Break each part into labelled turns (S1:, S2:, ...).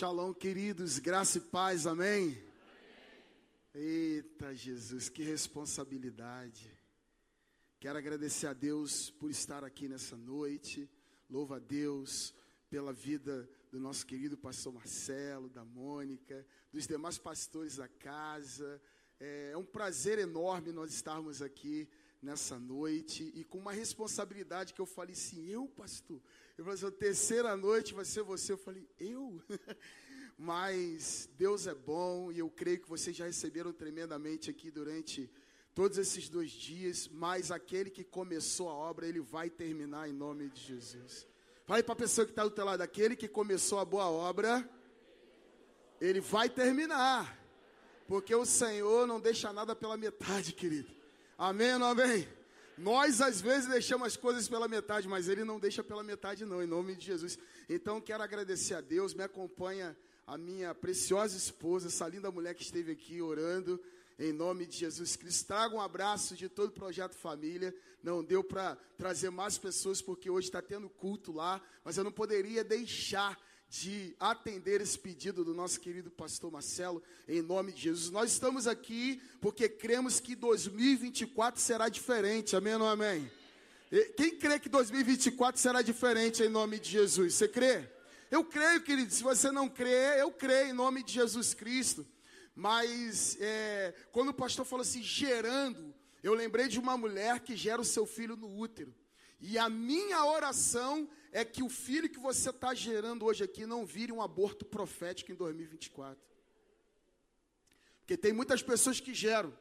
S1: Shalom, queridos, graça e paz, amém? Eita Jesus, que responsabilidade. Quero agradecer a Deus por estar aqui nessa noite. Louva a Deus pela vida do nosso querido pastor Marcelo, da Mônica, dos demais pastores da casa. É um prazer enorme nós estarmos aqui nessa noite e com uma responsabilidade que eu falei assim, eu pastor, eu falei assim, a terceira noite vai ser você, eu falei, eu? Mas Deus é bom e eu creio que vocês já receberam tremendamente aqui durante todos esses dois dias, mas aquele que começou a obra, ele vai terminar em nome de Jesus. Fale para a pessoa que está do teu lado, aquele que começou a boa obra, ele vai terminar. Porque o Senhor não deixa nada pela metade, querido. Amém não amém? Nós às vezes deixamos as coisas pela metade, mas Ele não deixa pela metade, não, em nome de Jesus. Então quero agradecer a Deus, me acompanha a minha preciosa esposa, essa linda mulher que esteve aqui orando, em nome de Jesus Cristo. Traga um abraço de todo o projeto família. Não deu para trazer mais pessoas, porque hoje está tendo culto lá, mas eu não poderia deixar de atender esse pedido do nosso querido pastor Marcelo, em nome de Jesus. Nós estamos aqui porque cremos que 2024 será diferente, amém ou amém? Quem crê que 2024 será diferente em nome de Jesus? Você crê? Eu creio, querido. Se você não crê, eu creio em nome de Jesus Cristo. Mas é, quando o pastor falou assim, gerando, eu lembrei de uma mulher que gera o seu filho no útero. E a minha oração é que o filho que você está gerando hoje aqui não vire um aborto profético em 2024. Porque tem muitas pessoas que geram,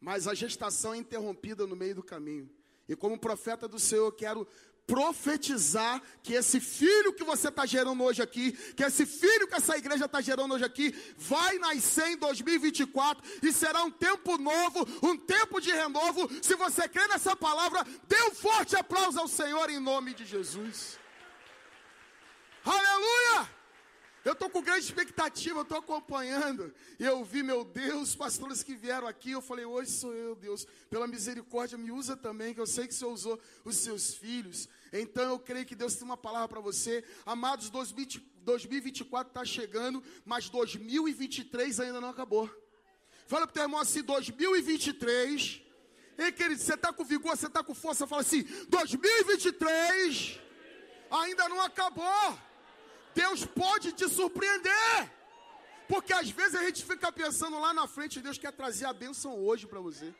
S1: mas a gestação é interrompida no meio do caminho. E como profeta do Senhor, eu quero profetizar que esse filho que você está gerando hoje aqui, que esse filho que essa igreja está gerando hoje aqui, vai nascer em 2024 e será um tempo novo, um tempo de renovo. Se você crê nessa palavra, dê um forte aplauso ao Senhor em nome de Jesus. Aleluia! Eu estou com grande expectativa, eu estou acompanhando. E eu vi, meu Deus, pastores que vieram aqui. Eu falei, hoje sou eu, Deus. Pela misericórdia, me usa também, que eu sei que o Senhor usou os seus filhos. Então eu creio que Deus tem uma palavra para você. Amados, 2024 está chegando, mas 2023 ainda não acabou. Fala para o teu irmão assim: 2023. Ei, querido, você está com vigor, você está com força. Fala assim: 2023 ainda não acabou. Deus pode te surpreender. Porque às vezes a gente fica pensando lá na frente, Deus quer trazer a bênção hoje para você.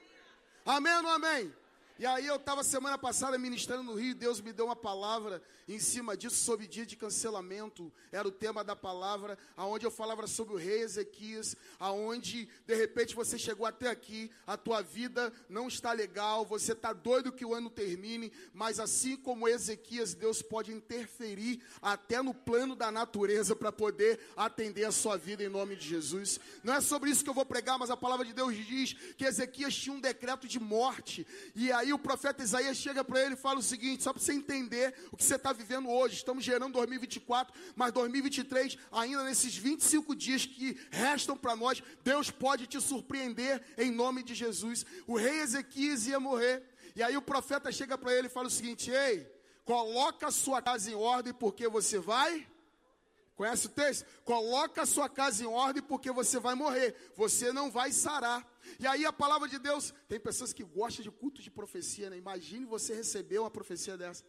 S1: Amém ou não amém? E aí eu estava semana passada ministrando no Rio, Deus me deu uma palavra em cima disso, sobre dia de cancelamento, era o tema da palavra, aonde eu falava sobre o rei Ezequias, aonde de repente você chegou até aqui, a tua vida não está legal, você está doido que o ano termine, mas assim como Ezequias, Deus pode interferir até no plano da natureza para poder atender a sua vida em nome de Jesus. Não é sobre isso que eu vou pregar, mas a palavra de Deus diz que Ezequias tinha um decreto de morte, e aí o profeta Isaías chega para ele e fala o seguinte: só para você entender o que você está vivendo hoje, estamos gerando 2024, mas 2023, ainda nesses 25 dias que restam para nós, Deus pode te surpreender em nome de Jesus. O rei Ezequias ia morrer, e aí o profeta chega para ele e fala o seguinte: ei, coloca a sua casa em ordem, porque você vai. Conhece o texto? Coloca a sua casa em ordem porque você vai morrer, você não vai sarar. E aí a palavra de Deus, tem pessoas que gostam de culto de profecia, né? Imagine você receber uma profecia dessa.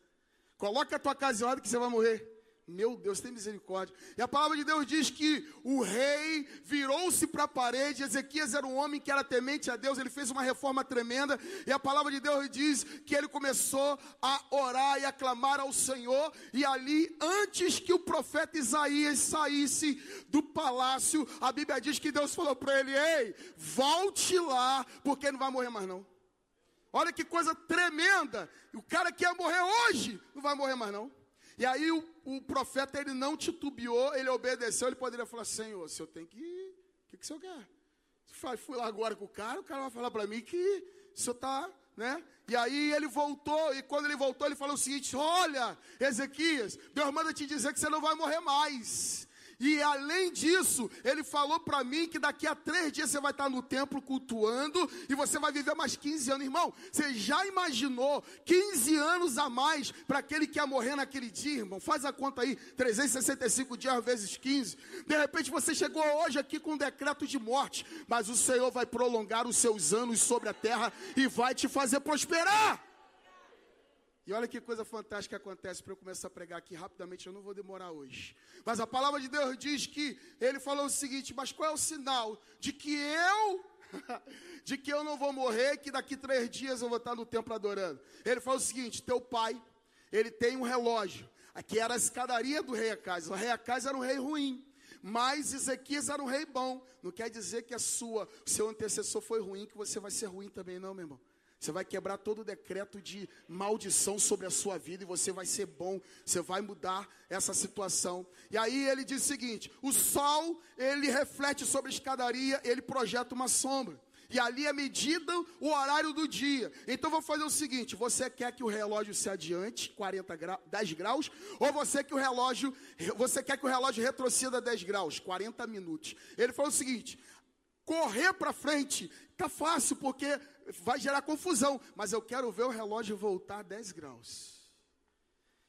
S1: Coloca a tua casa em ordem que você vai morrer. Meu Deus, tem misericórdia. E a palavra de Deus diz que o rei virou-se para a parede. Ezequias era um homem que era temente a Deus, ele fez uma reforma tremenda. E a palavra de Deus diz que ele começou a orar e a clamar ao Senhor. E ali, antes que o profeta Isaías saísse do palácio, a Bíblia diz que Deus falou para ele: Ei, volte lá, porque não vai morrer mais não. Olha que coisa tremenda. O cara que ia morrer hoje não vai morrer mais não. E aí o, o, profeta ele não titubeou, ele obedeceu, ele poderia falar, Senhor, se eu tenho que ir, o que, que o senhor quer? Se fui lá agora com o cara, o cara vai falar para mim que o senhor está, né? E aí ele voltou, e quando ele voltou, ele falou o seguinte: olha, Ezequias, Deus manda te dizer que você não vai morrer mais. E além disso, ele falou para mim que daqui a três dias você vai estar no templo cultuando e você vai viver mais 15 anos. Irmão, você já imaginou 15 anos a mais para aquele que ia morrer naquele dia, irmão? Faz a conta aí, 365 dias vezes 15. De repente você chegou hoje aqui com um decreto de morte, mas o Senhor vai prolongar os seus anos sobre a terra e vai te fazer prosperar. E olha que coisa fantástica acontece para eu começar a pregar aqui rapidamente, eu não vou demorar hoje. Mas a palavra de Deus diz que ele falou o seguinte: Mas qual é o sinal de que eu, de que eu não vou morrer, que daqui três dias eu vou estar no templo adorando? Ele falou o seguinte: Teu pai, ele tem um relógio, aqui era a escadaria do rei Acais. O rei Acais era um rei ruim. Mas Ezequias era um rei bom. Não quer dizer que a sua, seu antecessor foi ruim, que você vai ser ruim também, não, meu irmão. Você vai quebrar todo o decreto de maldição sobre a sua vida e você vai ser bom, você vai mudar essa situação. E aí ele diz o seguinte: o sol, ele reflete sobre a escadaria, ele projeta uma sombra. E ali é medida o horário do dia. Então vou fazer o seguinte: você quer que o relógio se adiante 40 graus, 10 graus, ou você que o relógio, você quer que o relógio retroceda 10 graus, 40 minutos. Ele falou o seguinte: correr para frente tá fácil porque vai gerar confusão, mas eu quero ver o relógio voltar 10 graus.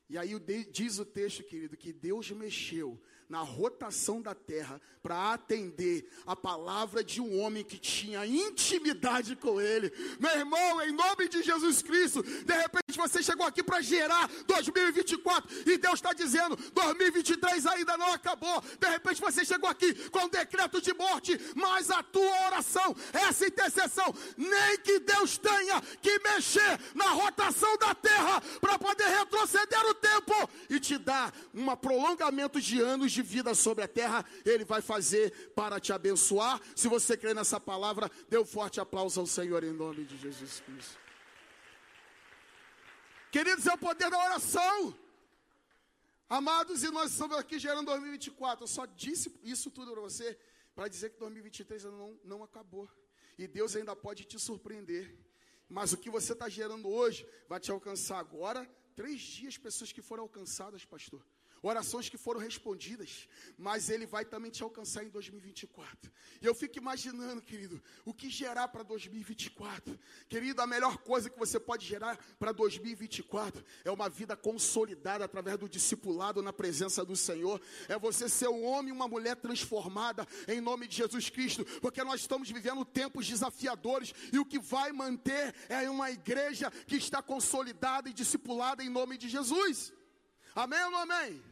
S1: E aí diz o texto, querido, que Deus mexeu na rotação da terra para atender a palavra de um homem que tinha intimidade com ele. Meu irmão, em nome de Jesus Cristo, de repente você chegou aqui para gerar 2024 e Deus está dizendo: 2023 ainda não acabou. De repente você chegou aqui com um decreto de morte, mas a tua oração, essa intercessão, nem que Deus tenha que mexer na rotação da terra para poder retroceder o tempo e te dar um prolongamento de anos de vida sobre a terra, Ele vai fazer para te abençoar. Se você crê nessa palavra, dê um forte aplauso ao Senhor em nome de Jesus Cristo. Queridos, é o poder da oração. Amados, e nós estamos aqui gerando 2024. Eu só disse isso tudo para você para dizer que 2023 não, não acabou. E Deus ainda pode te surpreender. Mas o que você está gerando hoje vai te alcançar agora. Três dias, pessoas que foram alcançadas, pastor orações que foram respondidas, mas Ele vai também te alcançar em 2024. E eu fico imaginando, querido, o que gerar para 2024. Querido, a melhor coisa que você pode gerar para 2024 é uma vida consolidada através do discipulado na presença do Senhor. É você ser um homem e uma mulher transformada em nome de Jesus Cristo, porque nós estamos vivendo tempos desafiadores e o que vai manter é uma igreja que está consolidada e discipulada em nome de Jesus. Amém ou não amém?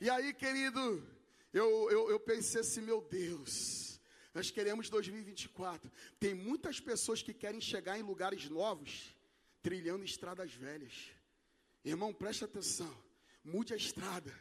S1: E aí, querido, eu, eu, eu pensei assim, meu Deus, nós queremos 2024. Tem muitas pessoas que querem chegar em lugares novos, trilhando estradas velhas. Irmão, preste atenção, mude a estrada.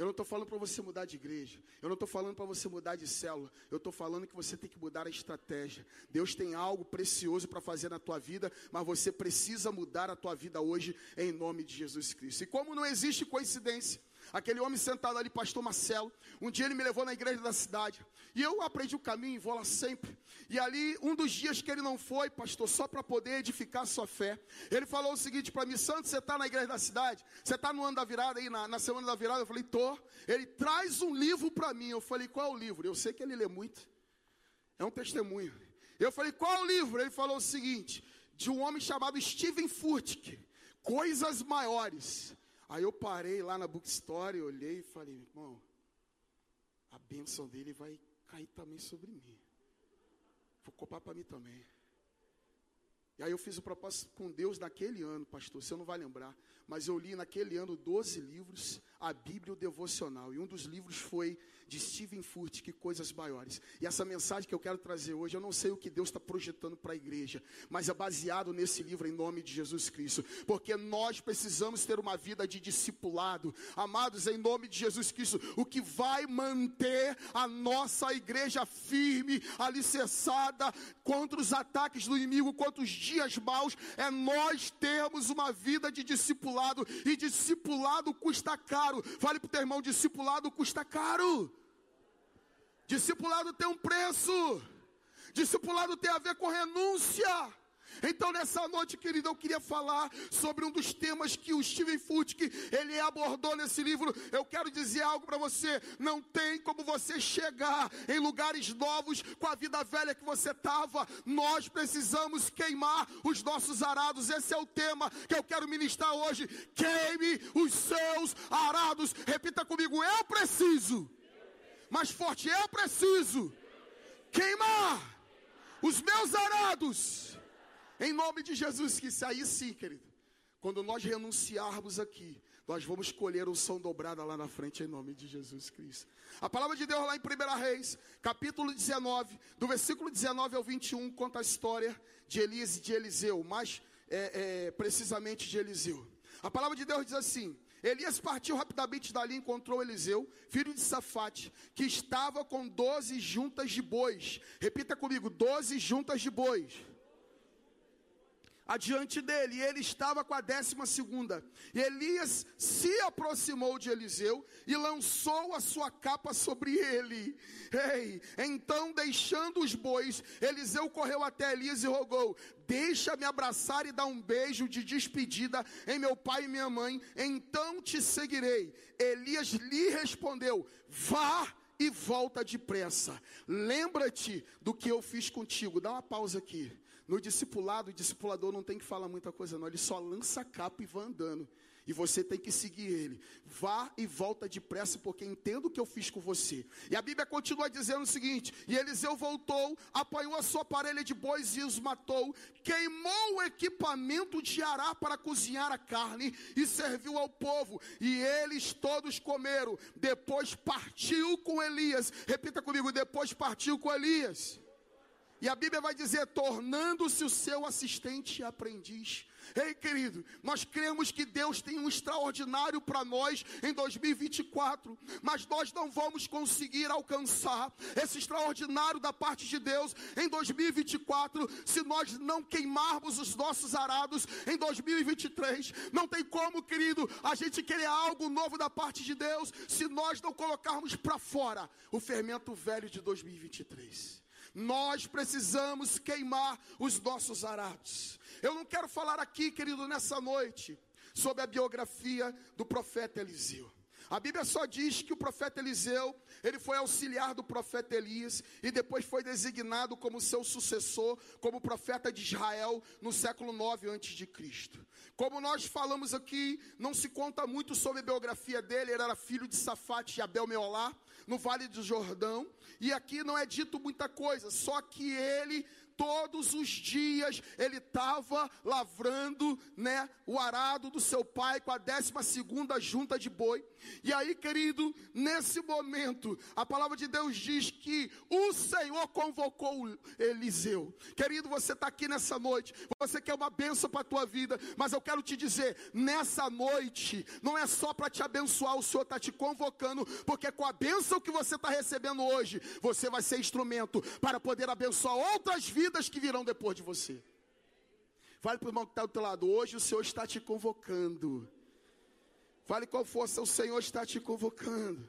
S1: Eu não estou falando para você mudar de igreja. Eu não estou falando para você mudar de célula. Eu estou falando que você tem que mudar a estratégia. Deus tem algo precioso para fazer na tua vida, mas você precisa mudar a tua vida hoje em nome de Jesus Cristo. E como não existe coincidência, Aquele homem sentado ali, pastor Marcelo. Um dia ele me levou na igreja da cidade. E eu aprendi o caminho vou lá sempre. E ali, um dos dias que ele não foi, pastor, só para poder edificar a sua fé, ele falou o seguinte para mim: Santos, você está na igreja da cidade? Você está no ano da virada aí, na, na semana da virada? Eu falei: tô. Ele traz um livro para mim. Eu falei: qual é o livro? Eu sei que ele lê muito. É um testemunho. Eu falei: qual é o livro? Ele falou o seguinte: de um homem chamado Steven Furtick. Coisas maiores. Aí eu parei lá na bookstore, olhei e falei, irmão, a bênção dele vai cair também sobre mim. Vou copar para mim também. E aí eu fiz o propósito com Deus naquele ano, pastor, você não vai lembrar, mas eu li naquele ano 12 livros, a Bíblia o devocional. E um dos livros foi de Stephen Furt, que coisas maiores. E essa mensagem que eu quero trazer hoje, eu não sei o que Deus está projetando para a igreja, mas é baseado nesse livro em nome de Jesus Cristo, porque nós precisamos ter uma vida de discipulado, amados, em nome de Jesus Cristo. O que vai manter a nossa igreja firme, alicerçada contra os ataques do inimigo, contra os dias maus, é nós termos uma vida de discipulado, e discipulado custa caro. Fale para o teu irmão: discipulado custa caro. Discipulado tem um preço. Discipulado tem a ver com renúncia. Então, nessa noite, querido, eu queria falar sobre um dos temas que o Steven Futke, ele abordou nesse livro. Eu quero dizer algo para você, não tem como você chegar em lugares novos com a vida velha que você estava. Nós precisamos queimar os nossos arados. Esse é o tema que eu quero ministrar hoje. Queime os seus arados. Repita comigo, eu preciso. Mais forte, eu preciso queimar os meus arados em nome de Jesus, que isso aí sim, querido. Quando nós renunciarmos aqui, nós vamos colher o som dobrada lá na frente, em nome de Jesus Cristo. A palavra de Deus lá em 1 Reis, capítulo 19, do versículo 19 ao 21, conta a história de Elias e de Eliseu, mais é, é, precisamente de Eliseu. A palavra de Deus diz assim: Elias partiu rapidamente dali e encontrou Eliseu, filho de Safate, que estava com doze juntas de bois. Repita comigo: doze juntas de bois adiante dele, e ele estava com a décima segunda. E Elias se aproximou de Eliseu e lançou a sua capa sobre ele. Ei, então deixando os bois, Eliseu correu até Elias e rogou: Deixa-me abraçar e dar um beijo de despedida em meu pai e minha mãe, então te seguirei. Elias lhe respondeu: Vá e volta depressa. Lembra-te do que eu fiz contigo. Dá uma pausa aqui. No discipulado, o discipulador não tem que falar muita coisa, não. Ele só lança a capa e vai andando. E você tem que seguir ele. Vá e volta depressa, porque entendo o que eu fiz com você. E a Bíblia continua dizendo o seguinte: E Eliseu voltou, apanhou a sua parelha de bois e os matou, queimou o equipamento de ará para cozinhar a carne e serviu ao povo. E eles todos comeram. Depois partiu com Elias. Repita comigo: depois partiu com Elias. E a Bíblia vai dizer: tornando-se o seu assistente e aprendiz. Ei, querido, nós cremos que Deus tem um extraordinário para nós em 2024, mas nós não vamos conseguir alcançar esse extraordinário da parte de Deus em 2024 se nós não queimarmos os nossos arados em 2023. Não tem como, querido, a gente querer algo novo da parte de Deus se nós não colocarmos para fora o fermento velho de 2023. Nós precisamos queimar os nossos arados. Eu não quero falar aqui, querido, nessa noite, sobre a biografia do profeta Eliseu. A Bíblia só diz que o profeta Eliseu, ele foi auxiliar do profeta Elias e depois foi designado como seu sucessor, como profeta de Israel no século 9 antes de Cristo. Como nós falamos aqui, não se conta muito sobre a biografia dele, ele era filho de Safate e Abel Meolá, no Vale do Jordão, e aqui não é dito muita coisa, só que ele todos os dias ele estava lavrando, né, o arado do seu pai com a décima segunda junta de boi. E aí, querido, nesse momento, a palavra de Deus diz que o Senhor convocou Eliseu. Querido, você está aqui nessa noite, você quer uma benção para a tua vida, mas eu quero te dizer, nessa noite, não é só para te abençoar, o Senhor está te convocando, porque com a benção que você está recebendo hoje, você vai ser instrumento para poder abençoar outras vidas vidas que virão depois de você. Fale para o irmão que está do teu lado, hoje o Senhor está te convocando. Fale qual força o Senhor está te convocando.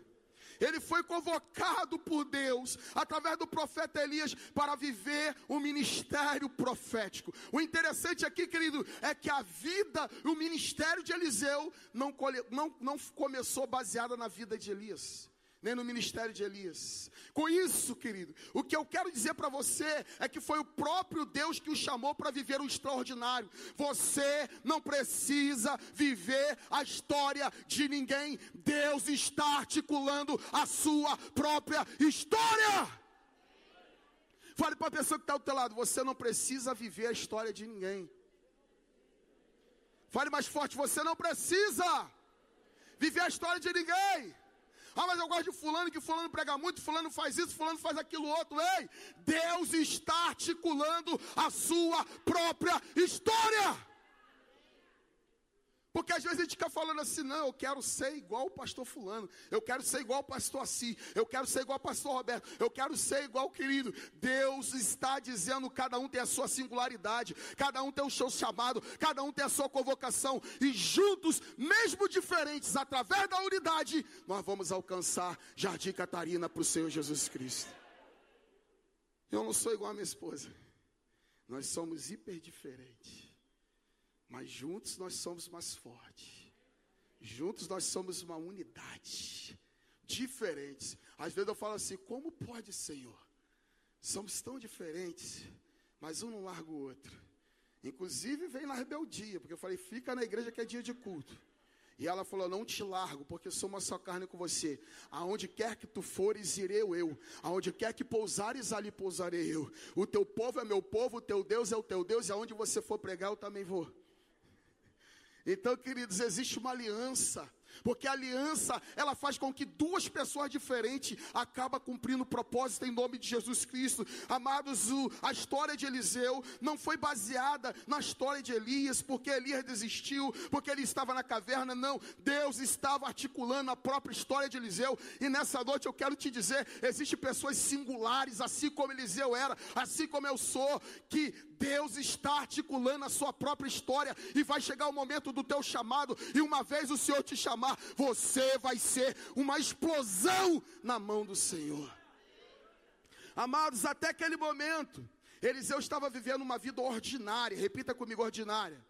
S1: Ele foi convocado por Deus, através do profeta Elias, para viver o ministério profético. O interessante aqui, querido, é que a vida, o ministério de Eliseu, não, não, não começou baseada na vida de Elias nem no ministério de Elias. Com isso, querido, o que eu quero dizer para você é que foi o próprio Deus que o chamou para viver o extraordinário. Você não precisa viver a história de ninguém. Deus está articulando a sua própria história. Fale para a pessoa que está ao teu lado, você não precisa viver a história de ninguém. Fale mais forte, você não precisa viver a história de ninguém. Ah, mas eu gosto de fulano, que fulano prega muito, fulano faz isso, fulano faz aquilo outro. Ei, Deus está articulando a sua própria história. Porque às vezes a gente fica falando assim, não, eu quero ser igual o pastor fulano, eu quero ser igual o pastor assim, eu quero ser igual o pastor Roberto, eu quero ser igual o querido. Deus está dizendo, cada um tem a sua singularidade, cada um tem o seu chamado, cada um tem a sua convocação, e juntos, mesmo diferentes, através da unidade, nós vamos alcançar Jardim Catarina para o Senhor Jesus Cristo. Eu não sou igual a minha esposa. Nós somos hiper diferentes. Mas juntos nós somos mais fortes. Juntos nós somos uma unidade. Diferentes. Às vezes eu falo assim: como pode, Senhor? Somos tão diferentes, mas um não larga o outro. Inclusive vem na rebeldia, porque eu falei: fica na igreja que é dia de culto. E ela falou: Não te largo, porque sou uma só carne com você. Aonde quer que tu fores, irei eu. Aonde quer que pousares, ali pousarei eu. O teu povo é meu povo, o teu Deus é o teu Deus, e aonde você for pregar, eu também vou. Então, queridos, existe uma aliança. Porque a aliança, ela faz com que duas pessoas diferentes acabam cumprindo o propósito em nome de Jesus Cristo. Amados, a história de Eliseu não foi baseada na história de Elias, porque Elias desistiu, porque ele estava na caverna. Não, Deus estava articulando a própria história de Eliseu. E nessa noite eu quero te dizer: existem pessoas singulares, assim como Eliseu era, assim como eu sou, que Deus está articulando a sua própria história e vai chegar o momento do teu chamado, e uma vez o Senhor te chamar, você vai ser uma explosão na mão do Senhor. Amados, até aquele momento, Eliseu estava vivendo uma vida ordinária, repita comigo, ordinária.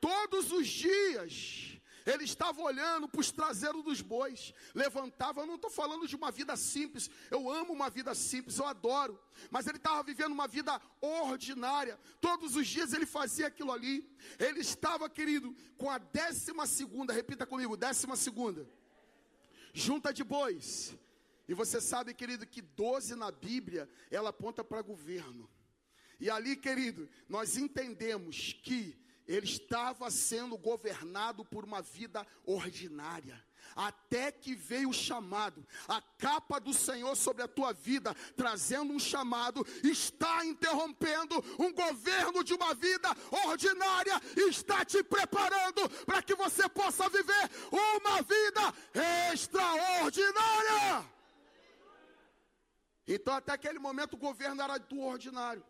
S1: Todos os dias, ele estava olhando para os traseiros dos bois, levantava. Eu não estou falando de uma vida simples, eu amo uma vida simples, eu adoro. Mas ele estava vivendo uma vida ordinária. Todos os dias ele fazia aquilo ali. Ele estava, querido, com a décima segunda, repita comigo, décima segunda, junta de bois. E você sabe, querido, que 12 na Bíblia, ela aponta para governo. E ali, querido, nós entendemos que ele estava sendo governado por uma vida ordinária. Até que veio o chamado, a capa do Senhor sobre a tua vida, trazendo um chamado, está interrompendo um governo de uma vida ordinária, está te preparando para que você possa viver uma vida extraordinária. Então, até aquele momento, o governo era do ordinário.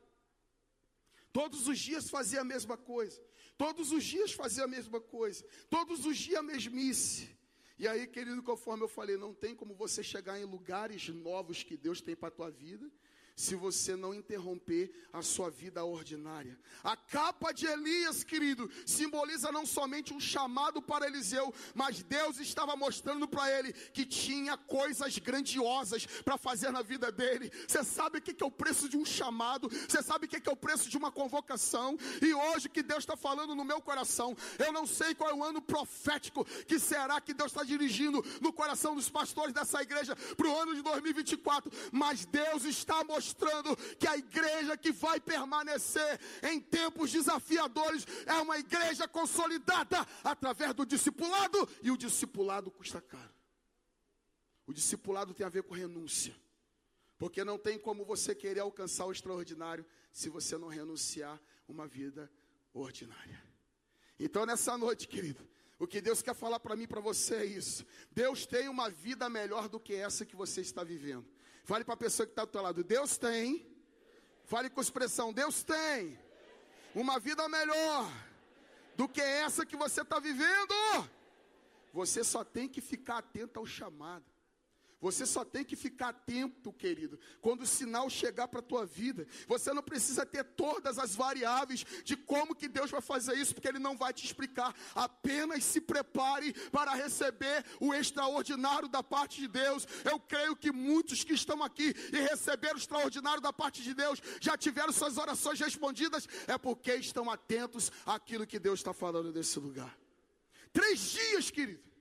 S1: Todos os dias fazia a mesma coisa. Todos os dias fazia a mesma coisa. Todos os dias a mesmice. E aí, querido, conforme eu falei, não tem como você chegar em lugares novos que Deus tem para a tua vida se você não interromper a sua vida ordinária. A capa de Elias, querido, simboliza não somente um chamado para Eliseu, mas Deus estava mostrando para ele que tinha coisas grandiosas para fazer na vida dele. Você sabe o que é o preço de um chamado? Você sabe o que é o preço de uma convocação? E hoje que Deus está falando no meu coração, eu não sei qual é o ano profético que será que Deus está dirigindo no coração dos pastores dessa igreja para o ano de 2024, mas Deus está mostrando mostrando que a igreja que vai permanecer em tempos desafiadores é uma igreja consolidada através do discipulado, e o discipulado custa caro. O discipulado tem a ver com renúncia. Porque não tem como você querer alcançar o extraordinário se você não renunciar uma vida ordinária. Então, nessa noite, querido, o que Deus quer falar para mim e para você é isso. Deus tem uma vida melhor do que essa que você está vivendo. Fale para a pessoa que está do teu lado, Deus tem. Fale com expressão, Deus tem uma vida melhor do que essa que você está vivendo. Você só tem que ficar atento ao chamado. Você só tem que ficar atento, querido, quando o sinal chegar para a tua vida. Você não precisa ter todas as variáveis de como que Deus vai fazer isso, porque Ele não vai te explicar. Apenas se prepare para receber o extraordinário da parte de Deus. Eu creio que muitos que estão aqui e receberam o extraordinário da parte de Deus já tiveram suas orações respondidas, é porque estão atentos àquilo que Deus está falando nesse lugar. Três dias, querido.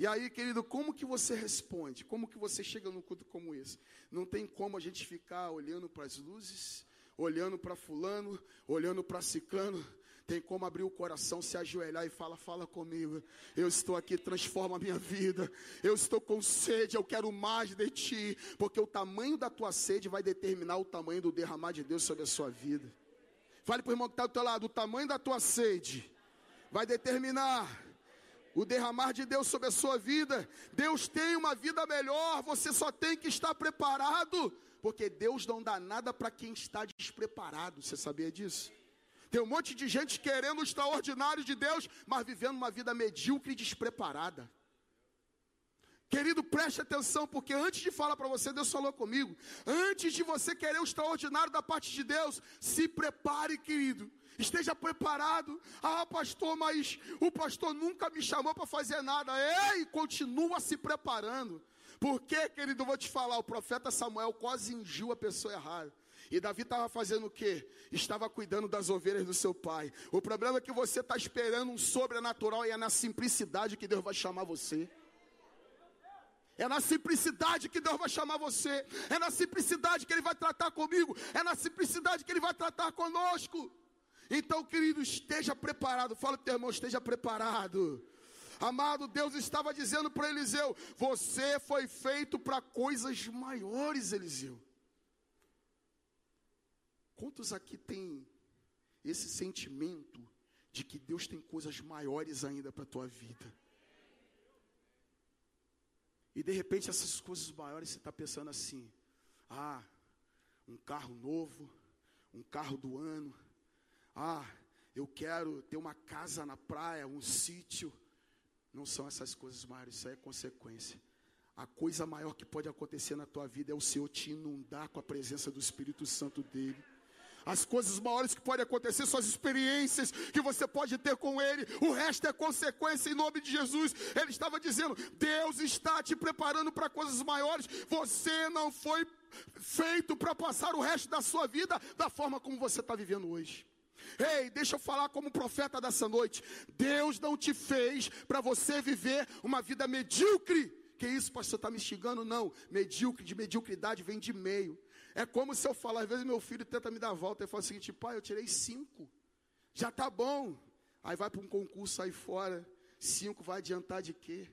S1: E aí, querido, como que você responde? Como que você chega num culto como esse? Não tem como a gente ficar olhando para as luzes, olhando para fulano, olhando para ciclano. Tem como abrir o coração, se ajoelhar e falar, fala comigo. Eu estou aqui, transforma a minha vida. Eu estou com sede, eu quero mais de ti. Porque o tamanho da tua sede vai determinar o tamanho do derramar de Deus sobre a sua vida. Fale para o irmão que está do teu lado, o tamanho da tua sede vai determinar o derramar de Deus sobre a sua vida. Deus tem uma vida melhor, você só tem que estar preparado, porque Deus não dá nada para quem está despreparado. Você sabia disso? Tem um monte de gente querendo o extraordinário de Deus, mas vivendo uma vida medíocre e despreparada. Querido, preste atenção, porque antes de falar para você, Deus falou comigo. Antes de você querer o extraordinário da parte de Deus, se prepare, querido. Esteja preparado. Ah, pastor, mas o pastor nunca me chamou para fazer nada. Ei, continua se preparando. Porque, querido, eu vou te falar, o profeta Samuel quase ingiu a pessoa errada. E Davi estava fazendo o quê? Estava cuidando das ovelhas do seu pai. O problema é que você está esperando um sobrenatural e é na simplicidade que Deus vai chamar você. É na simplicidade que Deus vai chamar você. É na simplicidade que Ele vai tratar comigo. É na simplicidade que Ele vai tratar conosco. Então, querido, esteja preparado. Fala para o teu irmão, esteja preparado. Amado, Deus estava dizendo para Eliseu: Você foi feito para coisas maiores, Eliseu. Quantos aqui tem esse sentimento de que Deus tem coisas maiores ainda para a tua vida? E de repente essas coisas maiores você está pensando assim: ah, um carro novo, um carro do ano, ah, eu quero ter uma casa na praia, um sítio. Não são essas coisas maiores, isso é consequência. A coisa maior que pode acontecer na tua vida é o Senhor te inundar com a presença do Espírito Santo dele. As coisas maiores que podem acontecer são as experiências que você pode ter com Ele. O resto é consequência em nome de Jesus. Ele estava dizendo: Deus está te preparando para coisas maiores. Você não foi feito para passar o resto da sua vida da forma como você está vivendo hoje. Ei, deixa eu falar como profeta dessa noite. Deus não te fez para você viver uma vida medíocre. Que isso, pastor, está me xingando? Não. Medíocre, de mediocridade vem de meio. É como se eu falar, às vezes meu filho tenta me dar a volta e fala o seguinte, pai, eu tirei cinco, já tá bom. Aí vai para um concurso aí fora, cinco vai adiantar de quê?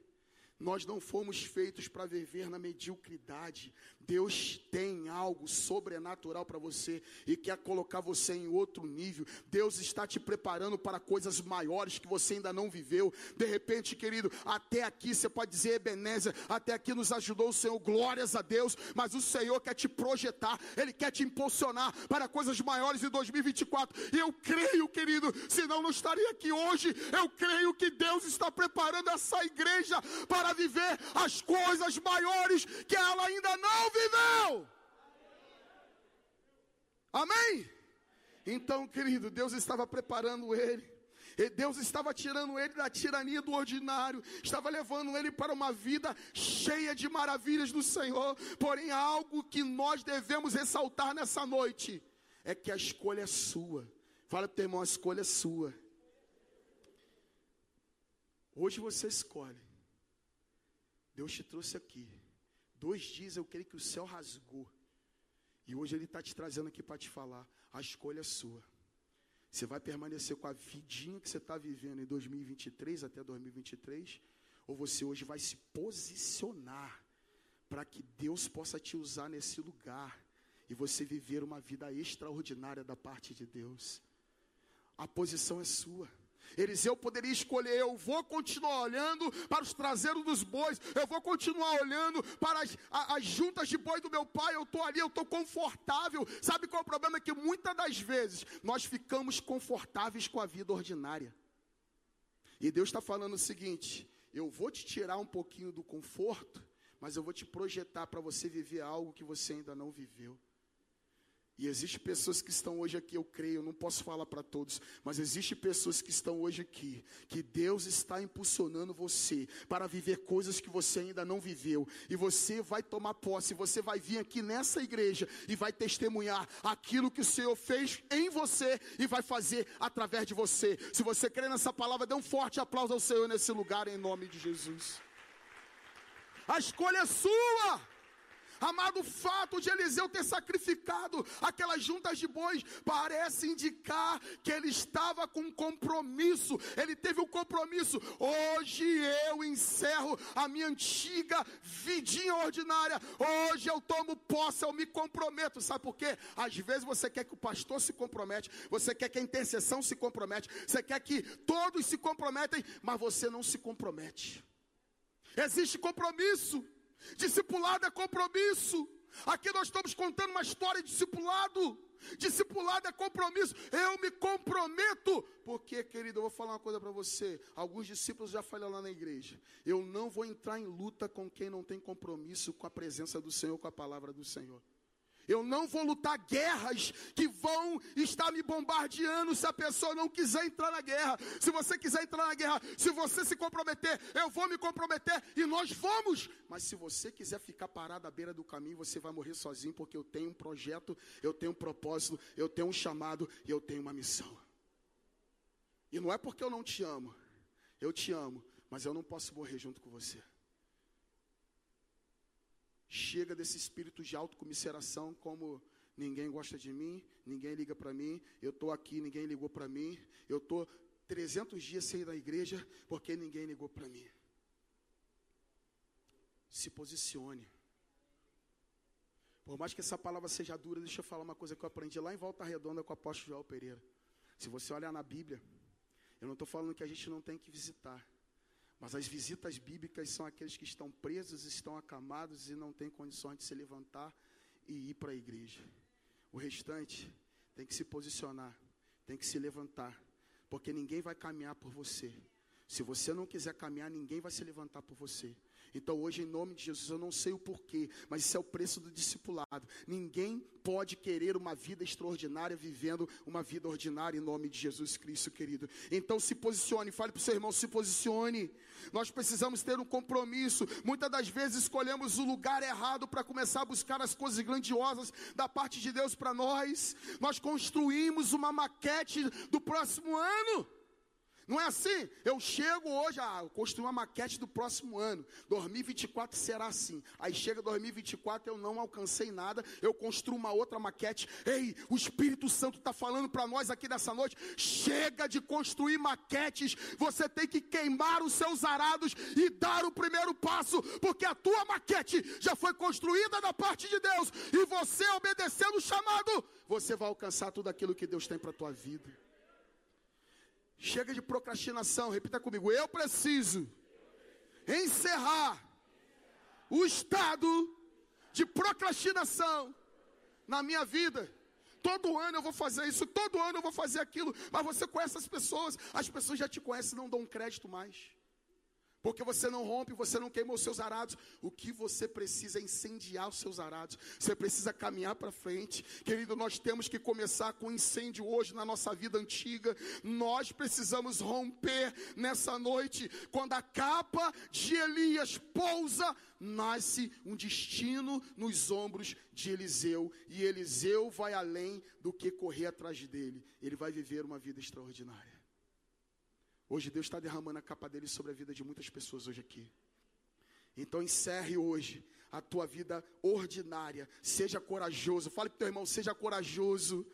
S1: Nós não fomos feitos para viver na mediocridade. Deus tem algo sobrenatural para você e quer colocar você em outro nível. Deus está te preparando para coisas maiores que você ainda não viveu. De repente, querido, até aqui você pode dizer, Ebenezer, até aqui nos ajudou o Senhor, glórias a Deus. Mas o Senhor quer te projetar, Ele quer te impulsionar para coisas maiores em 2024. E eu creio, querido, senão não estaria aqui hoje. Eu creio que Deus está preparando essa igreja para viver as coisas maiores que ela ainda não viveu. Amém? Então, querido, Deus estava preparando ele. Deus estava tirando ele da tirania do ordinário, estava levando ele para uma vida cheia de maravilhas do Senhor. Porém, algo que nós devemos ressaltar nessa noite é que a escolha é sua. Fala para o teu irmão, a escolha é sua. Hoje você escolhe. Deus te trouxe aqui. Dois dias eu creio que o céu rasgou. E hoje Ele está te trazendo aqui para te falar. A escolha é sua. Você vai permanecer com a vidinha que você está vivendo em 2023 até 2023? Ou você hoje vai se posicionar para que Deus possa te usar nesse lugar e você viver uma vida extraordinária da parte de Deus? A posição é sua. Eliseu poderia escolher: eu vou continuar olhando para os traseiros dos bois, eu vou continuar olhando para as, as juntas de boi do meu pai, eu estou ali, eu estou confortável. Sabe qual é o problema? É que muitas das vezes nós ficamos confortáveis com a vida ordinária. E Deus está falando o seguinte: eu vou te tirar um pouquinho do conforto, mas eu vou te projetar para você viver algo que você ainda não viveu. E existem pessoas que estão hoje aqui, eu creio, não posso falar para todos, mas existem pessoas que estão hoje aqui, que Deus está impulsionando você para viver coisas que você ainda não viveu. E você vai tomar posse, você vai vir aqui nessa igreja e vai testemunhar aquilo que o Senhor fez em você e vai fazer através de você. Se você crê nessa palavra, dê um forte aplauso ao Senhor nesse lugar, em nome de Jesus. A escolha é sua. Amado, o fato de Eliseu ter sacrificado aquelas juntas de bois parece indicar que ele estava com compromisso. Ele teve o um compromisso. Hoje eu encerro a minha antiga vidinha ordinária. Hoje eu tomo posse, eu me comprometo. Sabe por quê? Às vezes você quer que o pastor se compromete, você quer que a intercessão se compromete, você quer que todos se comprometem, mas você não se compromete. Existe compromisso. Discipulado é compromisso. Aqui nós estamos contando uma história de discipulado. Discipulado é compromisso. Eu me comprometo. Porque, querido, eu vou falar uma coisa para você. Alguns discípulos já falaram lá na igreja. Eu não vou entrar em luta com quem não tem compromisso com a presença do Senhor, com a palavra do Senhor. Eu não vou lutar guerras que vão estar me bombardeando se a pessoa não quiser entrar na guerra. Se você quiser entrar na guerra, se você se comprometer, eu vou me comprometer e nós vamos. Mas se você quiser ficar parado à beira do caminho, você vai morrer sozinho, porque eu tenho um projeto, eu tenho um propósito, eu tenho um chamado e eu tenho uma missão. E não é porque eu não te amo, eu te amo, mas eu não posso morrer junto com você. Chega desse espírito de autocomiseração, como ninguém gosta de mim, ninguém liga para mim, eu estou aqui, ninguém ligou para mim, eu estou 300 dias sem ir na igreja porque ninguém ligou para mim. Se posicione. Por mais que essa palavra seja dura, deixa eu falar uma coisa que eu aprendi lá em Volta Redonda com o apóstolo João Pereira. Se você olhar na Bíblia, eu não estou falando que a gente não tem que visitar. Mas as visitas bíblicas são aqueles que estão presos, estão acamados e não têm condições de se levantar e ir para a igreja. O restante tem que se posicionar, tem que se levantar, porque ninguém vai caminhar por você. Se você não quiser caminhar, ninguém vai se levantar por você. Então, hoje, em nome de Jesus, eu não sei o porquê, mas isso é o preço do discipulado. Ninguém pode querer uma vida extraordinária vivendo uma vida ordinária em nome de Jesus Cristo, querido. Então, se posicione, fale para o seu irmão: se posicione. Nós precisamos ter um compromisso. Muitas das vezes escolhemos o lugar errado para começar a buscar as coisas grandiosas da parte de Deus para nós. Nós construímos uma maquete do próximo ano. Não é assim? Eu chego hoje, ah, eu construí uma maquete do próximo ano. 2024 será assim. Aí chega 2024, eu não alcancei nada. Eu construo uma outra maquete. Ei, o Espírito Santo está falando para nós aqui nessa noite. Chega de construir maquetes. Você tem que queimar os seus arados e dar o primeiro passo, porque a tua maquete já foi construída da parte de Deus. E você obedecendo o chamado, você vai alcançar tudo aquilo que Deus tem para tua vida. Chega de procrastinação, repita comigo. Eu preciso encerrar o estado de procrastinação na minha vida. Todo ano eu vou fazer isso, todo ano eu vou fazer aquilo. Mas você conhece as pessoas, as pessoas já te conhecem, não dão crédito mais. Porque você não rompe, você não queima os seus arados. O que você precisa é incendiar os seus arados. Você precisa caminhar para frente. Querido, nós temos que começar com incêndio hoje na nossa vida antiga. Nós precisamos romper nessa noite. Quando a capa de Elias pousa, nasce um destino nos ombros de Eliseu. E Eliseu vai além do que correr atrás dele. Ele vai viver uma vida extraordinária. Hoje Deus está derramando a capa dele sobre a vida de muitas pessoas hoje aqui. Então encerre hoje a tua vida ordinária. Seja corajoso. Fale para teu irmão, seja corajoso.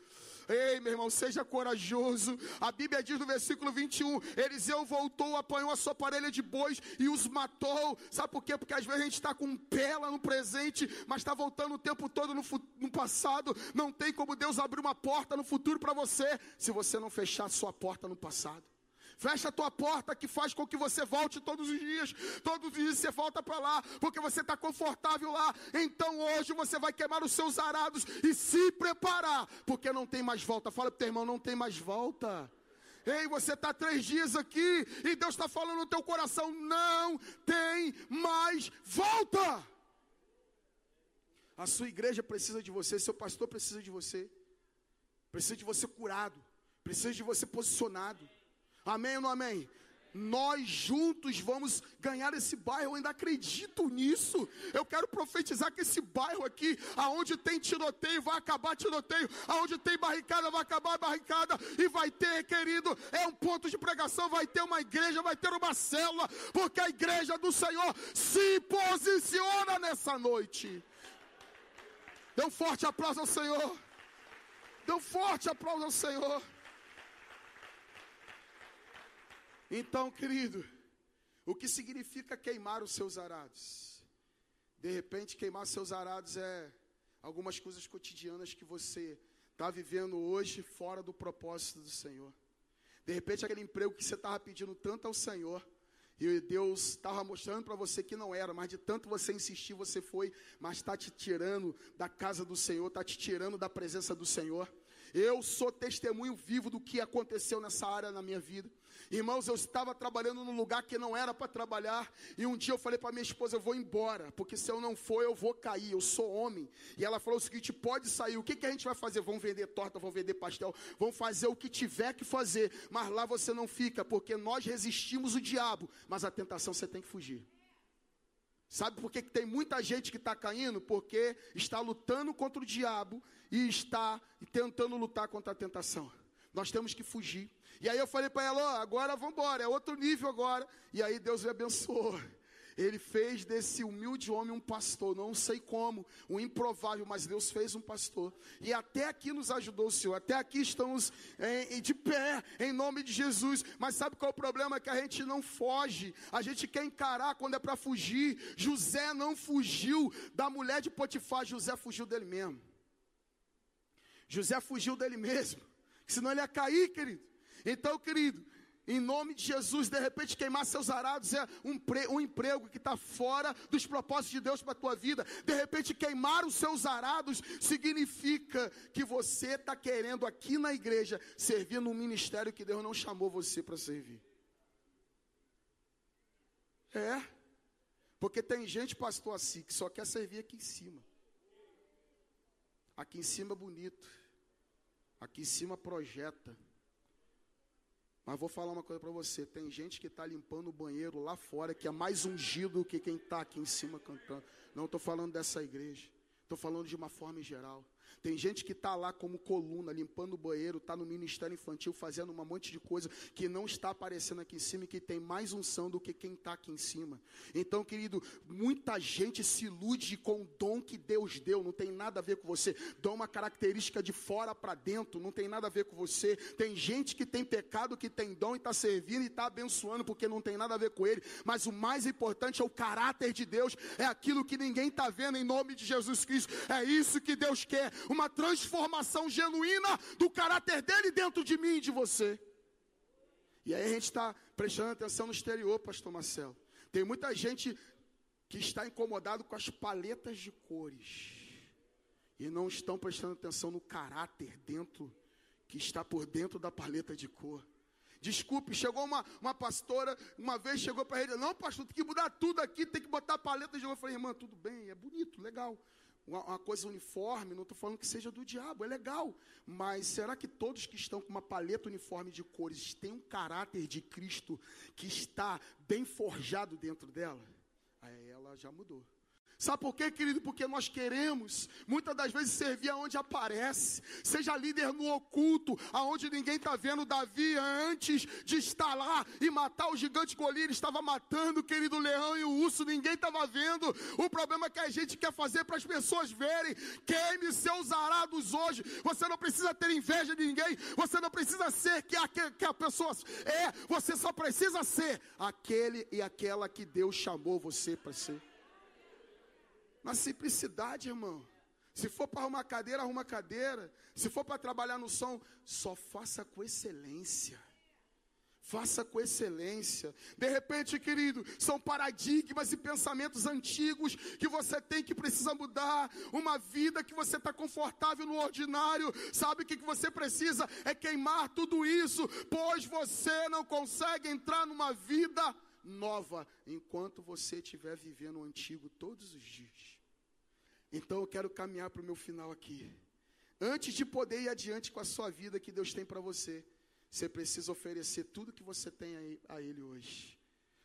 S1: Ei, meu irmão, seja corajoso. A Bíblia diz no versículo 21: Eliseu voltou, apanhou a sua parelha de bois e os matou. Sabe por quê? Porque às vezes a gente está com pé lá no presente, mas está voltando o tempo todo no, no passado. Não tem como Deus abrir uma porta no futuro para você, se você não fechar a sua porta no passado. Fecha a tua porta que faz com que você volte todos os dias. Todos os dias você volta para lá, porque você está confortável lá. Então hoje você vai queimar os seus arados e se preparar, porque não tem mais volta. Fala para o teu irmão, não tem mais volta. Ei, você está três dias aqui e Deus está falando no teu coração: não tem mais volta. A sua igreja precisa de você, seu pastor precisa de você, precisa de você curado, precisa de você posicionado. Amém ou não amém? Nós juntos vamos ganhar esse bairro, eu ainda acredito nisso. Eu quero profetizar que esse bairro aqui, aonde tem tiroteio, vai acabar tiroteio, aonde tem barricada, vai acabar barricada, e vai ter, querido, é um ponto de pregação, vai ter uma igreja, vai ter uma célula, porque a igreja do Senhor se posiciona nessa noite. Dê um forte aplauso ao Senhor. Dê um forte aplauso ao Senhor. Então, querido, o que significa queimar os seus arados? De repente, queimar seus arados é algumas coisas cotidianas que você está vivendo hoje fora do propósito do Senhor. De repente, aquele emprego que você estava pedindo tanto ao Senhor, E Deus estava mostrando para você que não era, mas de tanto você insistir, você foi, mas está te tirando da casa do Senhor, está te tirando da presença do Senhor. Eu sou testemunho vivo do que aconteceu nessa área na minha vida. Irmãos, eu estava trabalhando num lugar que não era para trabalhar, e um dia eu falei para minha esposa: eu vou embora, porque se eu não for, eu vou cair, eu sou homem. E ela falou o seguinte: pode sair, o que, que a gente vai fazer? Vamos vender torta, vamos vender pastel, vamos fazer o que tiver que fazer, mas lá você não fica, porque nós resistimos o diabo, mas a tentação você tem que fugir. Sabe por que, que tem muita gente que está caindo? Porque está lutando contra o diabo e está tentando lutar contra a tentação. Nós temos que fugir. E aí eu falei para ela, ó, agora vamos embora, é outro nível agora. E aí Deus me abençoou. Ele fez desse humilde homem um pastor, não sei como, um improvável, mas Deus fez um pastor. E até aqui nos ajudou o Senhor, até aqui estamos em, de pé, em nome de Jesus. Mas sabe qual é o problema? Que a gente não foge, a gente quer encarar quando é para fugir. José não fugiu da mulher de Potifar, José fugiu dele mesmo. José fugiu dele mesmo, senão ele ia cair, querido. Então, querido, em nome de Jesus, de repente queimar seus arados é um, pre, um emprego que está fora dos propósitos de Deus para a tua vida. De repente queimar os seus arados significa que você está querendo aqui na igreja servir num ministério que Deus não chamou você para servir. É, porque tem gente, pastor, assim, que só quer servir aqui em cima. Aqui em cima é bonito, aqui em cima projeta. Mas vou falar uma coisa para você: tem gente que está limpando o banheiro lá fora que é mais ungido do que quem está aqui em cima cantando. Não estou falando dessa igreja, estou falando de uma forma geral. Tem gente que está lá como coluna, limpando o banheiro, está no ministério infantil, fazendo um monte de coisa que não está aparecendo aqui em cima e que tem mais unção do que quem está aqui em cima. Então, querido, muita gente se ilude com o dom que Deus deu, não tem nada a ver com você. Dom é uma característica de fora para dentro, não tem nada a ver com você. Tem gente que tem pecado, que tem dom e está servindo e está abençoando porque não tem nada a ver com ele. Mas o mais importante é o caráter de Deus, é aquilo que ninguém está vendo em nome de Jesus Cristo. É isso que Deus quer uma transformação genuína do caráter dele dentro de mim e de você. E aí a gente está prestando atenção no exterior, pastor Marcelo. Tem muita gente que está incomodado com as paletas de cores. E não estão prestando atenção no caráter dentro, que está por dentro da paleta de cor. Desculpe, chegou uma, uma pastora, uma vez chegou para ele, não, pastor, tem que mudar tudo aqui, tem que botar a paleta de cor. Eu falei, irmã, tudo bem, é bonito, legal uma, uma coisa uniforme, não estou falando que seja do diabo, é legal. Mas será que todos que estão com uma paleta uniforme de cores têm um caráter de Cristo que está bem forjado dentro dela? Aí ela já mudou. Sabe por quê, querido? Porque nós queremos, muitas das vezes, servir aonde aparece. Seja líder no oculto, aonde ninguém está vendo. Davi, antes de estar lá e matar o gigante Golias, estava matando, querido leão e o urso, ninguém estava vendo. O problema é que a gente quer fazer para as pessoas verem. Queime seus arados hoje. Você não precisa ter inveja de ninguém. Você não precisa ser que a, que a pessoa é. Você só precisa ser aquele e aquela que Deus chamou você para ser. Na simplicidade, irmão. Se for para arrumar cadeira, arruma cadeira. Se for para trabalhar no som, só faça com excelência. Faça com excelência. De repente, querido, são paradigmas e pensamentos antigos que você tem que precisa mudar. Uma vida que você está confortável no ordinário. Sabe o que, que você precisa? É queimar tudo isso, pois você não consegue entrar numa vida nova enquanto você estiver vivendo o antigo todos os dias. Então eu quero caminhar para o meu final aqui. Antes de poder ir adiante com a sua vida que Deus tem para você, você precisa oferecer tudo que você tem a Ele hoje.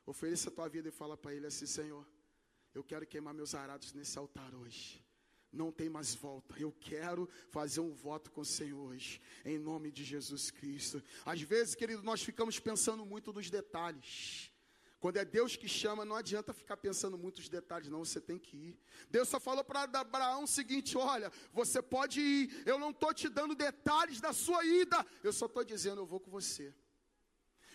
S1: Ofereça a tua vida e fala para Ele assim: Senhor, eu quero queimar meus arados nesse altar hoje. Não tem mais volta. Eu quero fazer um voto com o Senhor hoje, em nome de Jesus Cristo. Às vezes, querido, nós ficamos pensando muito nos detalhes. Quando é Deus que chama, não adianta ficar pensando muitos detalhes, não, você tem que ir. Deus só falou para Abraão o seguinte: olha, você pode ir, eu não estou te dando detalhes da sua ida, eu só estou dizendo, eu vou com você.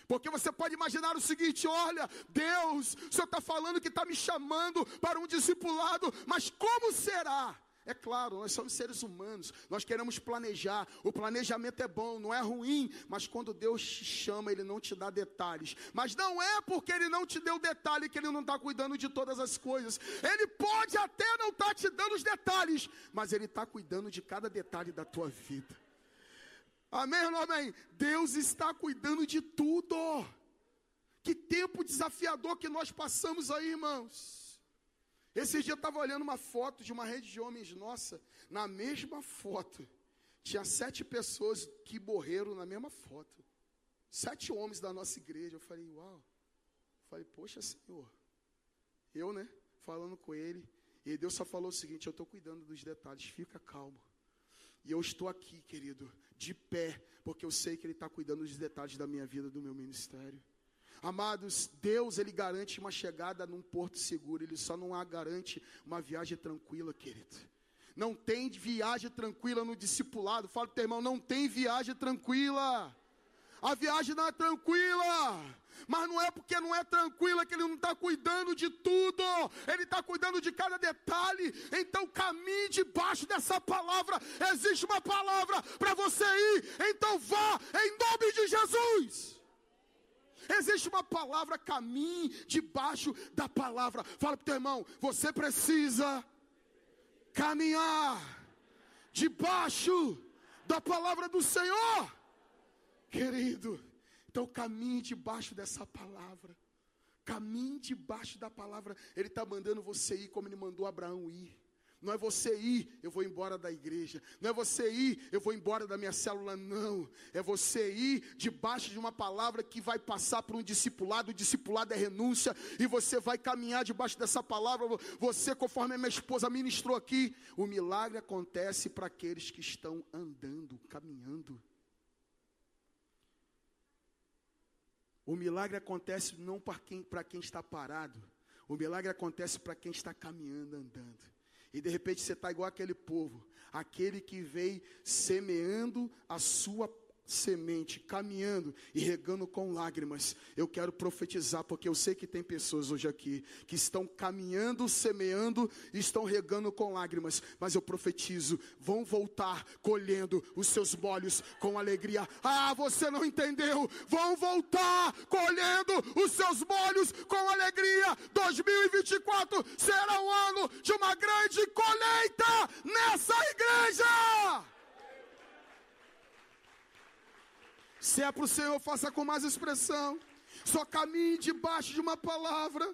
S1: Porque você pode imaginar o seguinte: olha, Deus, o Senhor está falando que está me chamando para um discipulado, mas como será? É claro, nós somos seres humanos, nós queremos planejar. O planejamento é bom, não é ruim, mas quando Deus te chama, Ele não te dá detalhes. Mas não é porque Ele não te deu detalhe que Ele não está cuidando de todas as coisas. Ele pode até não estar tá te dando os detalhes, mas Ele está cuidando de cada detalhe da tua vida. Amém ou amém? Deus está cuidando de tudo. Que tempo desafiador que nós passamos aí, irmãos. Esse dia eu estava olhando uma foto de uma rede de homens nossa. Na mesma foto, tinha sete pessoas que morreram na mesma foto. Sete homens da nossa igreja. Eu falei, uau. Eu falei, poxa, Senhor. Eu, né? Falando com ele. E Deus só falou o seguinte: eu estou cuidando dos detalhes, fica calmo. E eu estou aqui, querido, de pé, porque eu sei que Ele está cuidando dos detalhes da minha vida, do meu ministério. Amados, Deus ele garante uma chegada num porto seguro, ele só não garante uma viagem tranquila, querido. Não tem viagem tranquila no discipulado. Fala teu irmão, não tem viagem tranquila. A viagem não é tranquila. Mas não é porque não é tranquila que ele não está cuidando de tudo, ele está cuidando de cada detalhe. Então caminhe debaixo dessa palavra. Existe uma palavra para você ir, então vá em nome de Jesus. Existe uma palavra, caminhe debaixo da palavra. Fala para o teu irmão, você precisa caminhar debaixo da palavra do Senhor. Querido, então caminhe debaixo dessa palavra. Caminhe debaixo da palavra. Ele está mandando você ir como ele mandou Abraão ir. Não é você ir, eu vou embora da igreja. Não é você ir, eu vou embora da minha célula. Não. É você ir debaixo de uma palavra que vai passar por um discipulado. O discipulado é renúncia. E você vai caminhar debaixo dessa palavra. Você, conforme a minha esposa ministrou aqui, o milagre acontece para aqueles que estão andando, caminhando. O milagre acontece não para quem, para quem está parado. O milagre acontece para quem está caminhando, andando. E de repente você está igual aquele povo, aquele que veio semeando a sua semente, caminhando e regando com lágrimas. Eu quero profetizar, porque eu sei que tem pessoas hoje aqui que estão caminhando, semeando e estão regando com lágrimas, mas eu profetizo, vão voltar colhendo os seus molhos com alegria. Ah, você não entendeu? Vão voltar colhendo os seus molhos com alegria. 2024 será um ano de uma grande colheita nessa igreja. Se é para o Senhor, faça com mais expressão. Só caminhe debaixo de uma palavra.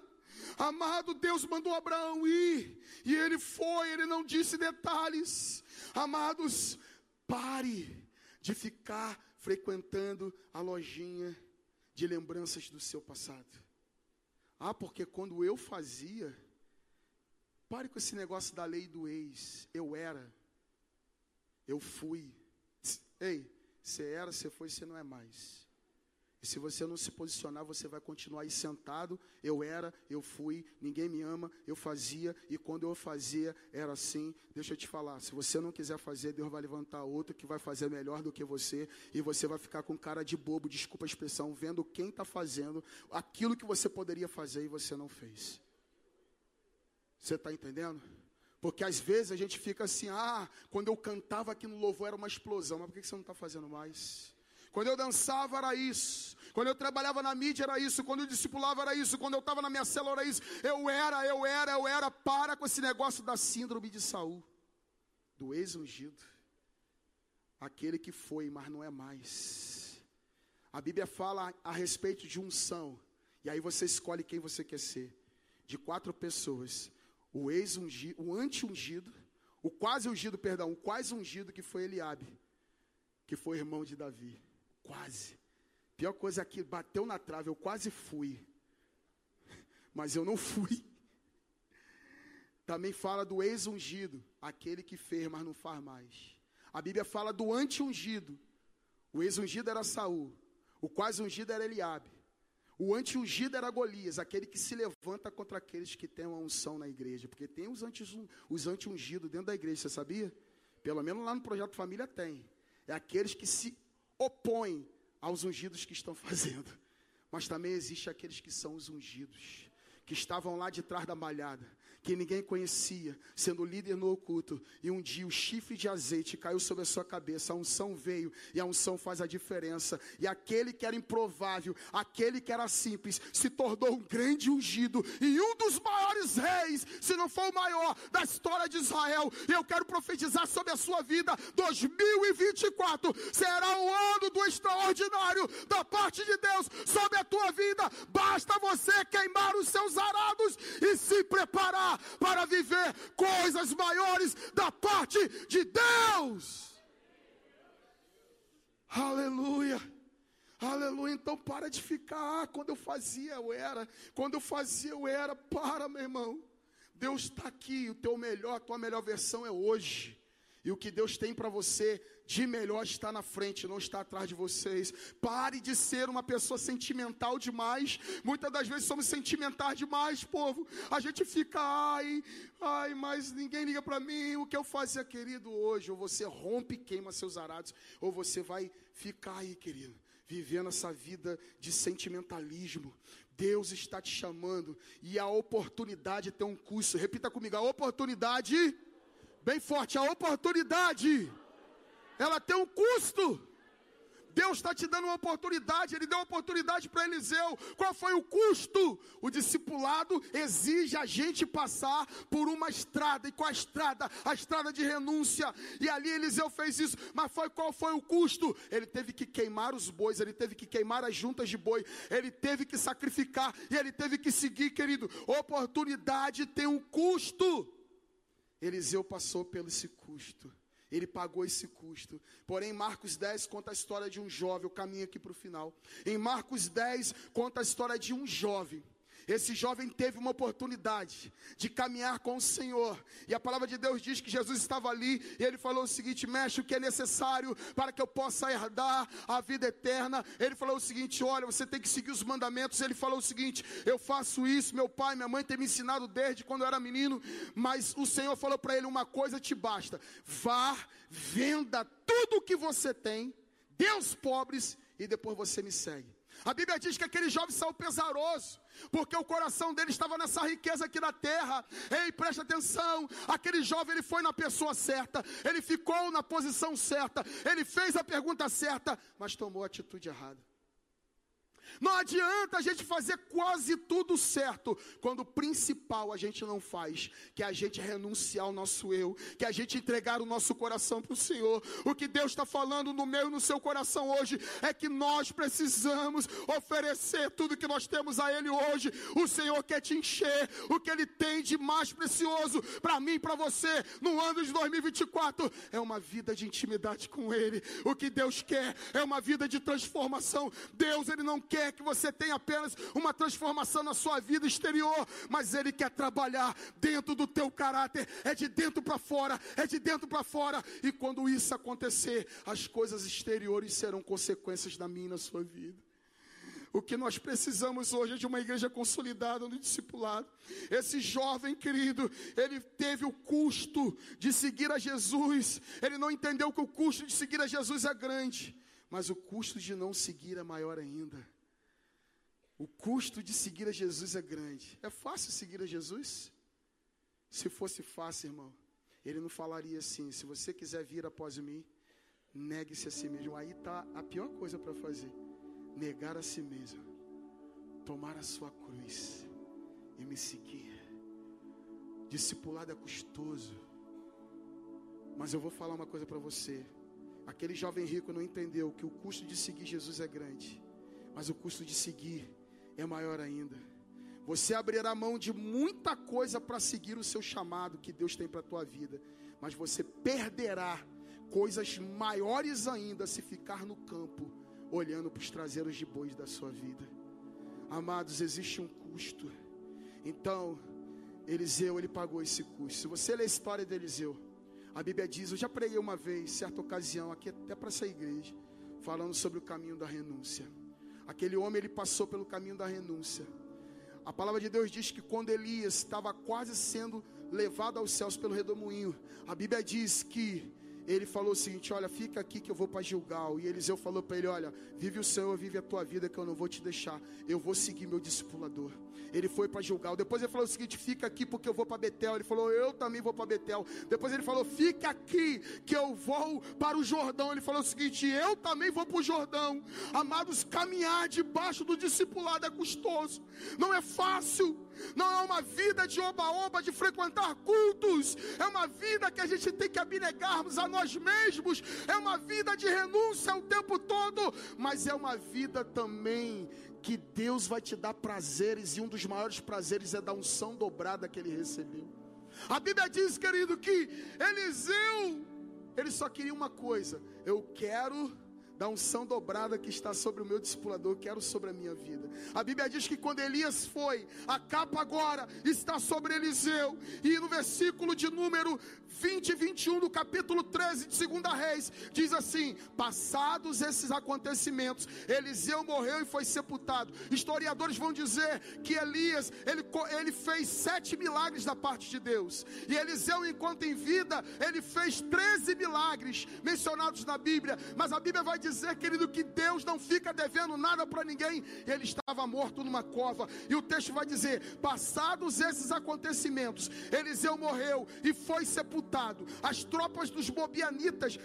S1: Amado, Deus mandou Abraão ir, e ele foi, ele não disse detalhes. Amados, pare de ficar frequentando a lojinha de lembranças do seu passado. Ah, porque quando eu fazia, pare com esse negócio da lei do ex. Eu era, eu fui. Ei, você era, você foi, você não é mais. E se você não se posicionar, você vai continuar aí sentado. Eu era, eu fui, ninguém me ama, eu fazia, e quando eu fazia, era assim. Deixa eu te falar: se você não quiser fazer, Deus vai levantar outro que vai fazer melhor do que você, e você vai ficar com cara de bobo, desculpa a expressão, vendo quem está fazendo aquilo que você poderia fazer e você não fez. Você está entendendo? Porque às vezes a gente fica assim, ah, quando eu cantava aqui no louvor era uma explosão, mas por que você não está fazendo mais? Quando eu dançava era isso. Quando eu trabalhava na mídia era isso. Quando eu discipulava era isso. Quando eu estava na minha célula era isso. Eu era, eu era, eu era. Para com esse negócio da síndrome de Saul. Do ex-ungido. Aquele que foi, mas não é mais. A Bíblia fala a respeito de unção. E aí você escolhe quem você quer ser. De quatro pessoas o ex-ungido, o anti-ungido, o quase ungido, perdão, o quase ungido que foi Eliabe, que foi irmão de Davi. Quase. Pior coisa aqui, bateu na trave, eu quase fui. Mas eu não fui. Também fala do ex-ungido, aquele que fez, mas não faz mais. A Bíblia fala do anti-ungido. O ex-ungido era Saul. O quase ungido era Eliabe. O anti-ungido era Golias, aquele que se levanta contra aqueles que têm uma unção na igreja. Porque tem os anti-ungidos dentro da igreja, você sabia? Pelo menos lá no Projeto Família tem. É aqueles que se opõem aos ungidos que estão fazendo. Mas também existe aqueles que são os ungidos que estavam lá de trás da malhada, que ninguém conhecia, sendo líder no oculto, e um dia o chifre de azeite caiu sobre a sua cabeça, a unção veio, e a unção faz a diferença, e aquele que era improvável, aquele que era simples, se tornou um grande ungido, e um dos maiores reis, se não for o maior, da história de Israel, eu quero profetizar sobre a sua vida, 2024 será o ano do extraordinário, da parte de Deus, sobre a tua vida, basta você queimar os seus arados, e se preparar, para viver coisas maiores da parte de Deus. Aleluia. Aleluia. Então para de ficar. Ah, quando eu fazia, eu era. Quando eu fazia, eu era. Para, meu irmão. Deus está aqui. O teu melhor, a tua melhor versão é hoje. E o que Deus tem para você de melhor está na frente, não está atrás de vocês. Pare de ser uma pessoa sentimental demais. Muitas das vezes somos sentimentais demais, povo. A gente fica, ai, ai, mas ninguém liga para mim. O que eu fazia, querido, hoje? Ou você rompe e queima seus arados, ou você vai ficar aí, querido, vivendo essa vida de sentimentalismo. Deus está te chamando e a oportunidade tem um custo. Repita comigo: a oportunidade Bem forte, a oportunidade, ela tem um custo. Deus está te dando uma oportunidade, Ele deu uma oportunidade para Eliseu. Qual foi o custo? O discipulado exige a gente passar por uma estrada, e qual a estrada? A estrada de renúncia. E ali Eliseu fez isso, mas foi qual foi o custo? Ele teve que queimar os bois, ele teve que queimar as juntas de boi, ele teve que sacrificar, e ele teve que seguir, querido. Oportunidade tem um custo. Eliseu passou pelo esse custo. Ele pagou esse custo. Porém, Marcos 10 conta a história de um jovem. Eu caminho aqui para o final. Em Marcos 10 conta a história de um jovem esse jovem teve uma oportunidade de caminhar com o Senhor. E a palavra de Deus diz que Jesus estava ali e ele falou o seguinte: Mestre, o que é necessário para que eu possa herdar a vida eterna? Ele falou o seguinte: Olha, você tem que seguir os mandamentos. Ele falou o seguinte: Eu faço isso, meu pai, minha mãe tem me ensinado desde quando eu era menino. Mas o Senhor falou para ele: Uma coisa te basta. Vá, venda tudo o que você tem, dê aos pobres e depois você me segue. A Bíblia diz que aquele jovem saiu pesaroso porque o coração dele estava nessa riqueza aqui na terra. Ei, preste atenção, aquele jovem ele foi na pessoa certa, ele ficou na posição certa, ele fez a pergunta certa, mas tomou a atitude errada. Não adianta a gente fazer quase tudo certo, quando o principal a gente não faz, que é a gente renunciar ao nosso eu, que é a gente entregar o nosso coração para o Senhor. O que Deus está falando no meu e no seu coração hoje é que nós precisamos oferecer tudo que nós temos a Ele hoje. O Senhor quer te encher, o que Ele tem de mais precioso para mim e para você no ano de 2024 é uma vida de intimidade com Ele. O que Deus quer é uma vida de transformação. Deus, Ele não quer quer que você tenha apenas uma transformação na sua vida exterior, mas Ele quer trabalhar dentro do teu caráter, é de dentro para fora, é de dentro para fora, e quando isso acontecer, as coisas exteriores serão consequências da minha na sua vida. O que nós precisamos hoje é de uma igreja consolidada no discipulado. Esse jovem querido, ele teve o custo de seguir a Jesus. Ele não entendeu que o custo de seguir a Jesus é grande, mas o custo de não seguir é maior ainda. O custo de seguir a Jesus é grande. É fácil seguir a Jesus? Se fosse fácil, irmão, ele não falaria assim: se você quiser vir após mim, negue-se a si mesmo. Aí está a pior coisa para fazer: negar a si mesmo, tomar a sua cruz e me seguir. Discipulado é custoso, mas eu vou falar uma coisa para você. Aquele jovem rico não entendeu que o custo de seguir Jesus é grande, mas o custo de seguir é maior ainda. Você abrirá mão de muita coisa para seguir o seu chamado que Deus tem para a tua vida, mas você perderá coisas maiores ainda se ficar no campo olhando para os traseiros de bois da sua vida. Amados, existe um custo. Então, Eliseu, ele pagou esse custo. Se você ler a história de Eliseu, a Bíblia diz, eu já preguei uma vez, certa ocasião, aqui até para essa igreja, falando sobre o caminho da renúncia. Aquele homem ele passou pelo caminho da renúncia. A palavra de Deus diz que quando Elias estava quase sendo levado aos céus pelo redemoinho, a Bíblia diz que ele falou o seguinte: Olha, fica aqui que eu vou para Gilgal. E Eliseu falou para ele: Olha, vive o Senhor, vive a tua vida, que eu não vou te deixar. Eu vou seguir meu discipulador. Ele foi para Gilgal. Depois ele falou o seguinte: Fica aqui porque eu vou para Betel. Ele falou: Eu também vou para Betel. Depois ele falou: Fica aqui que eu vou para o Jordão. Ele falou o seguinte: Eu também vou para o Jordão. Amados, caminhar debaixo do discipulado é custoso. Não é fácil. Não é uma vida de oba-oba, de frequentar cultos. É uma vida que a gente tem que abnegarmos a nós mesmos. É uma vida de renúncia o tempo todo. Mas é uma vida também que Deus vai te dar prazeres. E um dos maiores prazeres é da unção dobrada que ele recebeu. A Bíblia diz, querido, que Eliseu, ele só queria uma coisa: eu quero da unção dobrada que está sobre o meu discipulador, quero sobre a minha vida. A Bíblia diz que quando Elias foi, a capa agora está sobre Eliseu. E no versículo de número 20 e 21 do capítulo 13 de 2 Reis, diz assim: Passados esses acontecimentos, Eliseu morreu e foi sepultado. Historiadores vão dizer que Elias, ele, ele fez sete milagres da parte de Deus. E Eliseu, enquanto em vida, ele fez 13 milagres mencionados na Bíblia. Mas a Bíblia vai dizer dizer, querido, que Deus não fica devendo nada para ninguém. Ele estava morto numa cova. E o texto vai dizer: passados esses acontecimentos, Eliseu morreu e foi sepultado. As tropas dos mobianitas,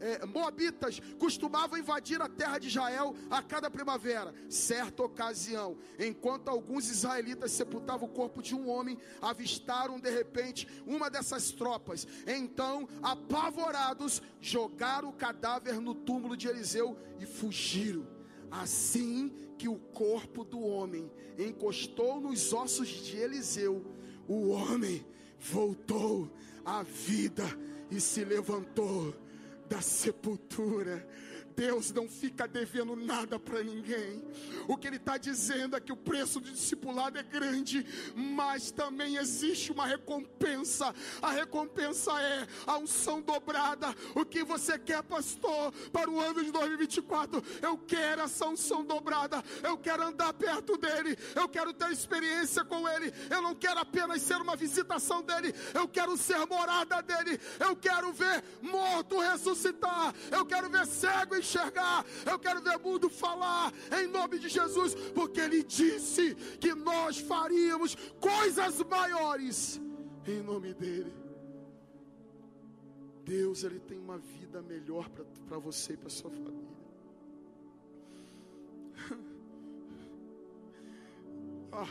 S1: é, moabitas, costumavam invadir a terra de Israel a cada primavera. Certa ocasião, enquanto alguns israelitas sepultavam o corpo de um homem, avistaram de repente uma dessas tropas. Então, apavorados, jogaram o cadáver no túmulo de Eliseu Eliseu e fugiram. Assim que o corpo do homem encostou nos ossos de Eliseu, o homem voltou à vida e se levantou da sepultura. Deus não fica devendo nada para ninguém. O que Ele está dizendo é que o preço do discipulado é grande, mas também existe uma recompensa. A recompensa é a unção dobrada. O que você quer, pastor, para o ano de 2024? Eu quero essa unção dobrada. Eu quero andar perto dele. Eu quero ter experiência com ele. Eu não quero apenas ser uma visitação dele. Eu quero ser morada dele. Eu quero ver morto ressuscitar. Eu quero ver cego enxergar enxergar, eu quero ver mundo falar em nome de Jesus, porque Ele disse que nós faríamos coisas maiores em nome dEle. Deus, Ele tem uma vida melhor para você e para sua família. ah,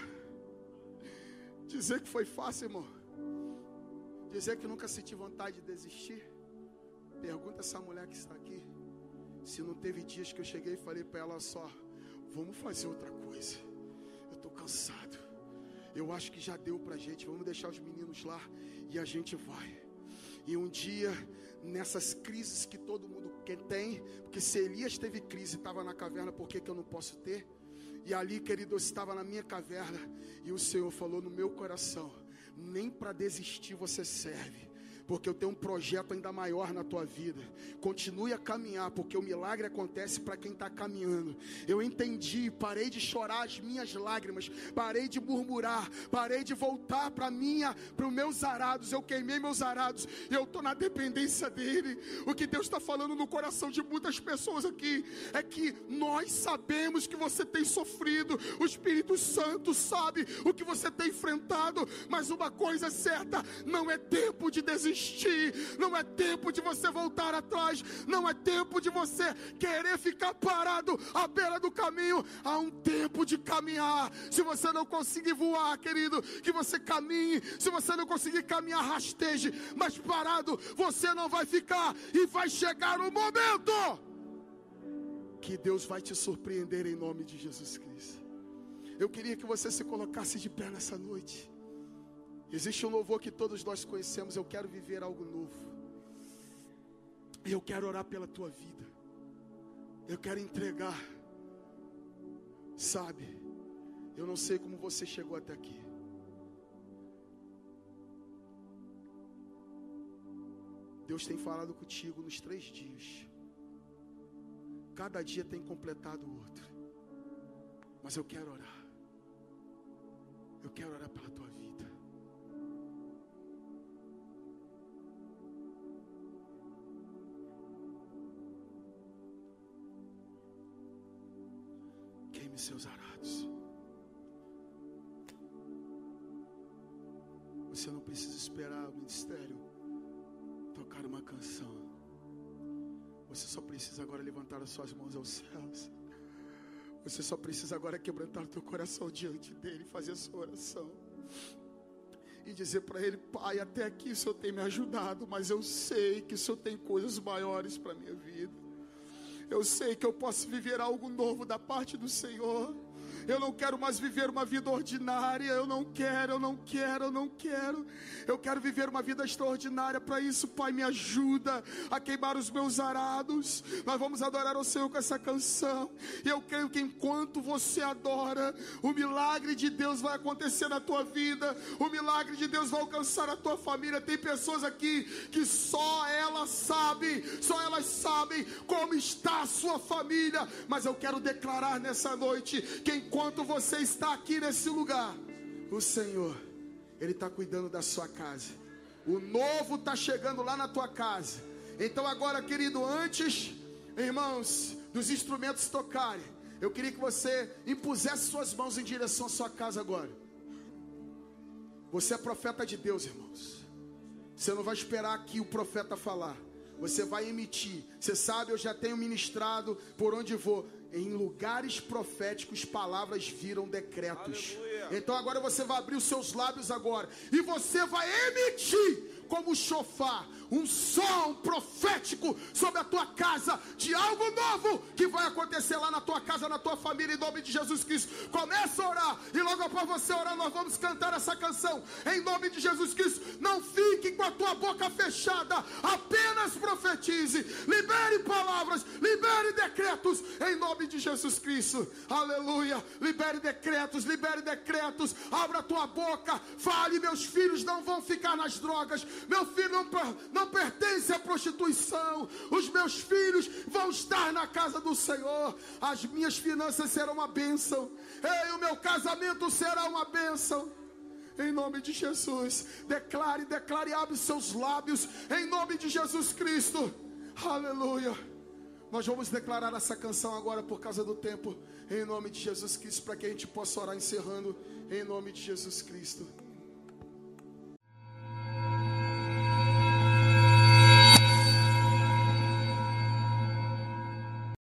S1: dizer que foi fácil, irmão. Dizer que nunca senti vontade de desistir. Pergunta essa mulher que está aqui. Se não teve dias que eu cheguei e falei para ela só, vamos fazer outra coisa. Eu estou cansado. Eu acho que já deu para gente. Vamos deixar os meninos lá e a gente vai. E um dia, nessas crises que todo mundo tem, porque se Elias teve crise e estava na caverna, por que, que eu não posso ter? E ali, querido, eu estava na minha caverna e o Senhor falou no meu coração: nem para desistir você serve porque eu tenho um projeto ainda maior na tua vida. Continue a caminhar, porque o milagre acontece para quem está caminhando. Eu entendi, parei de chorar as minhas lágrimas, parei de murmurar, parei de voltar para minha, para os meus arados. Eu queimei meus arados e eu estou na dependência dele. O que Deus está falando no coração de muitas pessoas aqui é que nós sabemos que você tem sofrido, o Espírito Santo sabe o que você tem enfrentado, mas uma coisa é certa: não é tempo de desistir desistir, não é tempo de você voltar atrás, não é tempo de você querer ficar parado à beira do caminho. Há um tempo de caminhar. Se você não conseguir voar, querido, que você caminhe. Se você não conseguir caminhar, rasteje, mas parado você não vai ficar e vai chegar o momento que Deus vai te surpreender em nome de Jesus Cristo. Eu queria que você se colocasse de pé nessa noite. Existe um louvor que todos nós conhecemos. Eu quero viver algo novo. Eu quero orar pela tua vida. Eu quero entregar. Sabe, eu não sei como você chegou até aqui. Deus tem falado contigo nos três dias. Cada dia tem completado o outro. Mas eu quero orar. Eu quero orar pela tua vida. E seus arados. Você não precisa esperar o ministério tocar uma canção. Você só precisa agora levantar as suas mãos aos céus. Você só precisa agora quebrantar o teu coração diante dele, fazer a sua oração. E dizer para ele, Pai, até aqui o Senhor tem me ajudado, mas eu sei que o Senhor tem coisas maiores para a minha vida. Eu sei que eu posso viver algo novo da parte do Senhor. Eu não quero mais viver uma vida ordinária. Eu não quero, eu não quero, eu não quero. Eu quero viver uma vida extraordinária. Para isso, Pai, me ajuda a queimar os meus arados. Nós vamos adorar o Senhor com essa canção. E eu creio que enquanto você adora, o milagre de Deus vai acontecer na tua vida. O milagre de Deus vai alcançar a tua família. Tem pessoas aqui que só elas sabem, só elas sabem como está a sua família. Mas eu quero declarar nessa noite que enquanto enquanto você está aqui nesse lugar, o Senhor, Ele está cuidando da sua casa. O novo está chegando lá na tua casa. Então, agora, querido, antes, irmãos, dos instrumentos tocarem, eu queria que você impusesse suas mãos em direção à sua casa agora. Você é profeta de Deus, irmãos. Você não vai esperar aqui o profeta falar. Você vai emitir. Você sabe, eu já tenho ministrado por onde vou em lugares proféticos palavras viram decretos. Aleluia. Então agora você vai abrir os seus lábios agora e você vai emitir como chofar, um som profético sobre a tua casa de algo novo que vai acontecer lá na tua casa, na tua família, em nome de Jesus Cristo. Começa a orar e logo após você orar, nós vamos cantar essa canção em nome de Jesus Cristo. Não fique com a tua boca fechada, apenas profetize, libere palavras, libere decretos em nome de Jesus Cristo. Aleluia. Libere decretos, libere decretos. Abra a tua boca, fale, meus filhos não vão ficar nas drogas meu filho não, não pertence à prostituição. Os meus filhos vão estar na casa do Senhor. As minhas finanças serão uma bênção. Ei, o meu casamento será uma bênção. Em nome de Jesus, declare, declare, abre seus lábios. Em nome de Jesus Cristo. Aleluia. Nós vamos declarar essa canção agora por causa do tempo. Em nome de Jesus Cristo, para que a gente possa orar encerrando. Em nome de Jesus Cristo.